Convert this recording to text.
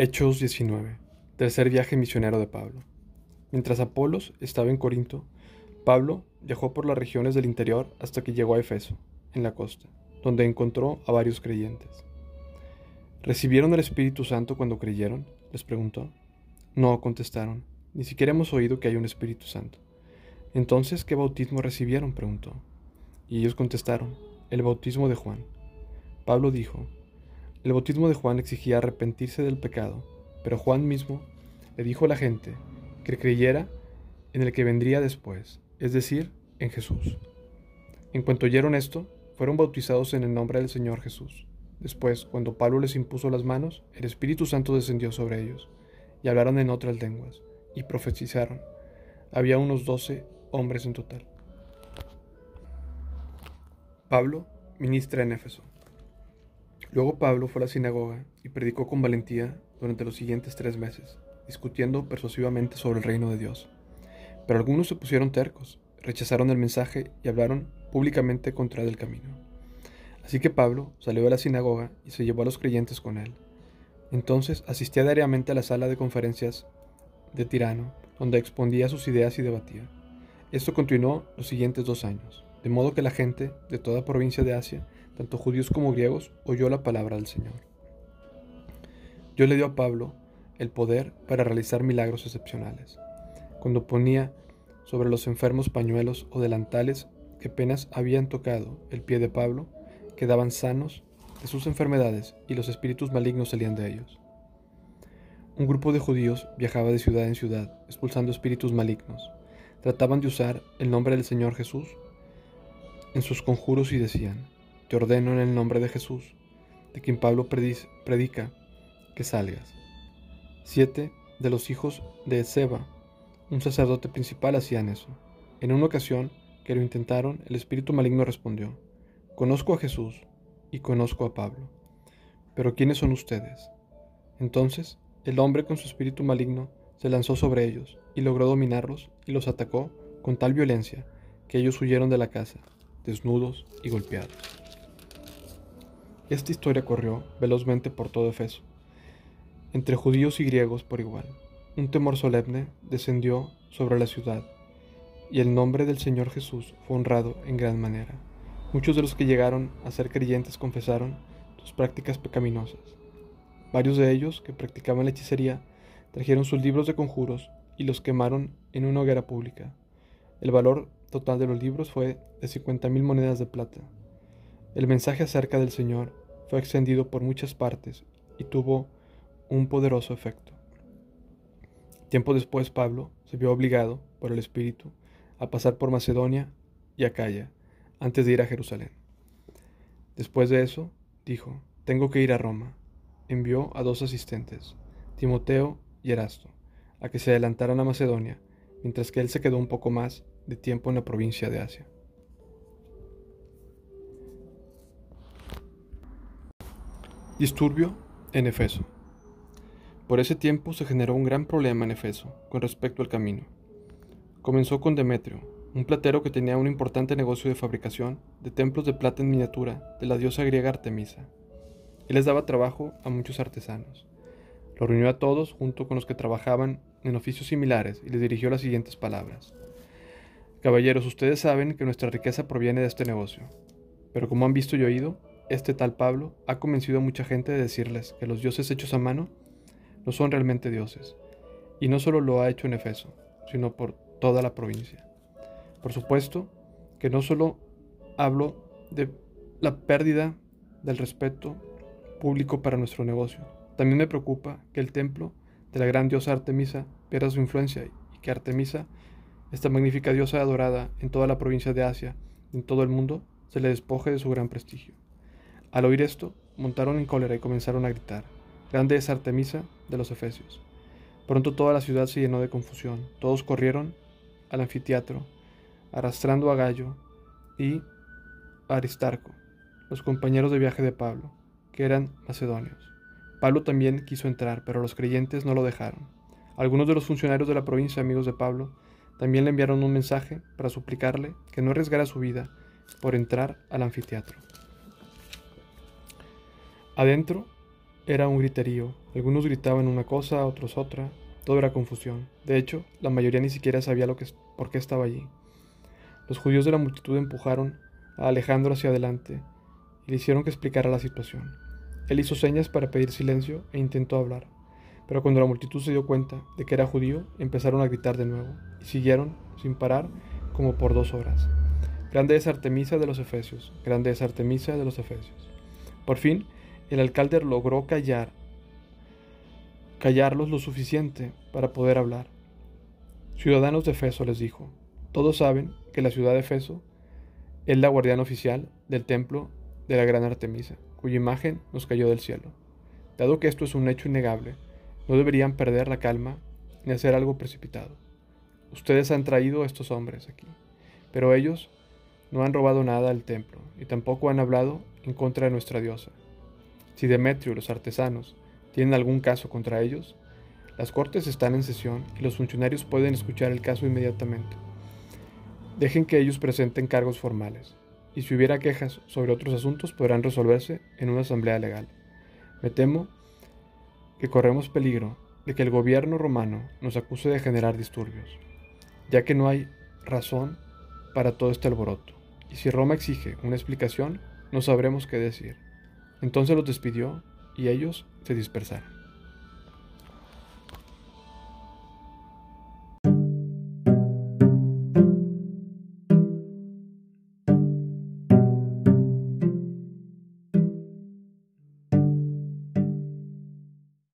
Hechos 19. Tercer viaje misionero de Pablo. Mientras Apolos estaba en Corinto, Pablo viajó por las regiones del interior hasta que llegó a Efeso, en la costa, donde encontró a varios creyentes. ¿Recibieron el Espíritu Santo cuando creyeron? les preguntó. No, contestaron, ni siquiera hemos oído que hay un Espíritu Santo. Entonces, ¿qué bautismo recibieron? preguntó. Y ellos contestaron, el bautismo de Juan. Pablo dijo, el bautismo de Juan exigía arrepentirse del pecado, pero Juan mismo le dijo a la gente que creyera en el que vendría después, es decir, en Jesús. En cuanto oyeron esto, fueron bautizados en el nombre del Señor Jesús. Después, cuando Pablo les impuso las manos, el Espíritu Santo descendió sobre ellos, y hablaron en otras lenguas, y profetizaron. Había unos doce hombres en total. Pablo ministra en Éfeso. Luego Pablo fue a la sinagoga y predicó con valentía durante los siguientes tres meses, discutiendo persuasivamente sobre el reino de Dios. Pero algunos se pusieron tercos, rechazaron el mensaje y hablaron públicamente contra el camino. Así que Pablo salió de la sinagoga y se llevó a los creyentes con él. Entonces asistía diariamente a la sala de conferencias de Tirano, donde exponía sus ideas y debatía. Esto continuó los siguientes dos años, de modo que la gente de toda provincia de Asia tanto judíos como griegos, oyó la palabra del Señor. Dios le dio a Pablo el poder para realizar milagros excepcionales. Cuando ponía sobre los enfermos pañuelos o delantales que apenas habían tocado el pie de Pablo, quedaban sanos de sus enfermedades y los espíritus malignos salían de ellos. Un grupo de judíos viajaba de ciudad en ciudad, expulsando espíritus malignos. Trataban de usar el nombre del Señor Jesús en sus conjuros y decían, te ordeno en el nombre de Jesús, de quien Pablo predica, que salgas. Siete de los hijos de Seba, un sacerdote principal, hacían eso. En una ocasión que lo intentaron, el espíritu maligno respondió, Conozco a Jesús y conozco a Pablo, pero ¿quiénes son ustedes? Entonces el hombre con su espíritu maligno se lanzó sobre ellos y logró dominarlos y los atacó con tal violencia que ellos huyeron de la casa, desnudos y golpeados. Esta historia corrió velozmente por todo Efeso, entre judíos y griegos por igual. Un temor solemne descendió sobre la ciudad, y el nombre del Señor Jesús fue honrado en gran manera. Muchos de los que llegaron a ser creyentes confesaron sus prácticas pecaminosas. Varios de ellos, que practicaban la hechicería, trajeron sus libros de conjuros y los quemaron en una hoguera pública. El valor total de los libros fue de 50.000 monedas de plata. El mensaje acerca del Señor fue extendido por muchas partes y tuvo un poderoso efecto. Tiempo después Pablo se vio obligado por el Espíritu a pasar por Macedonia y Acaya antes de ir a Jerusalén. Después de eso, dijo, tengo que ir a Roma. Envió a dos asistentes, Timoteo y Erasto, a que se adelantaran a Macedonia, mientras que él se quedó un poco más de tiempo en la provincia de Asia. Disturbio en Efeso. Por ese tiempo se generó un gran problema en Efeso con respecto al camino. Comenzó con Demetrio, un platero que tenía un importante negocio de fabricación de templos de plata en miniatura de la diosa griega Artemisa. Él les daba trabajo a muchos artesanos. Lo reunió a todos junto con los que trabajaban en oficios similares y les dirigió las siguientes palabras. Caballeros, ustedes saben que nuestra riqueza proviene de este negocio, pero como han visto y oído, este tal Pablo ha convencido a mucha gente de decirles que los dioses hechos a mano no son realmente dioses, y no solo lo ha hecho en Efeso, sino por toda la provincia. Por supuesto que no solo hablo de la pérdida del respeto público para nuestro negocio, también me preocupa que el templo de la gran diosa Artemisa pierda su influencia y que Artemisa, esta magnífica diosa adorada en toda la provincia de Asia y en todo el mundo, se le despoje de su gran prestigio. Al oír esto, montaron en cólera y comenzaron a gritar, Grande es Artemisa de los Efesios. Pronto toda la ciudad se llenó de confusión, todos corrieron al anfiteatro, arrastrando a Gallo y a Aristarco, los compañeros de viaje de Pablo, que eran macedonios. Pablo también quiso entrar, pero los creyentes no lo dejaron. Algunos de los funcionarios de la provincia, amigos de Pablo, también le enviaron un mensaje para suplicarle que no arriesgara su vida por entrar al anfiteatro. Adentro, era un griterío. Algunos gritaban una cosa, otros otra. Todo era confusión. De hecho, la mayoría ni siquiera sabía lo que, por qué estaba allí. Los judíos de la multitud empujaron a Alejandro hacia adelante y le hicieron que explicara la situación. Él hizo señas para pedir silencio e intentó hablar, pero cuando la multitud se dio cuenta de que era judío, empezaron a gritar de nuevo y siguieron, sin parar, como por dos horas. Grande es Artemisa de los Efesios, grande es Artemisa de los Efesios. Por fin, el alcalde logró callar, callarlos lo suficiente para poder hablar. Ciudadanos de Efeso les dijo, todos saben que la ciudad de Efeso es la guardiana oficial del templo de la gran Artemisa, cuya imagen nos cayó del cielo. Dado que esto es un hecho innegable, no deberían perder la calma ni hacer algo precipitado. Ustedes han traído a estos hombres aquí, pero ellos no han robado nada al templo y tampoco han hablado en contra de nuestra diosa. Si Demetrio y los artesanos tienen algún caso contra ellos, las cortes están en sesión y los funcionarios pueden escuchar el caso inmediatamente. Dejen que ellos presenten cargos formales y si hubiera quejas sobre otros asuntos podrán resolverse en una asamblea legal. Me temo que corremos peligro de que el gobierno romano nos acuse de generar disturbios, ya que no hay razón para todo este alboroto, y si Roma exige una explicación, no sabremos qué decir. Entonces los despidió y ellos se dispersaron.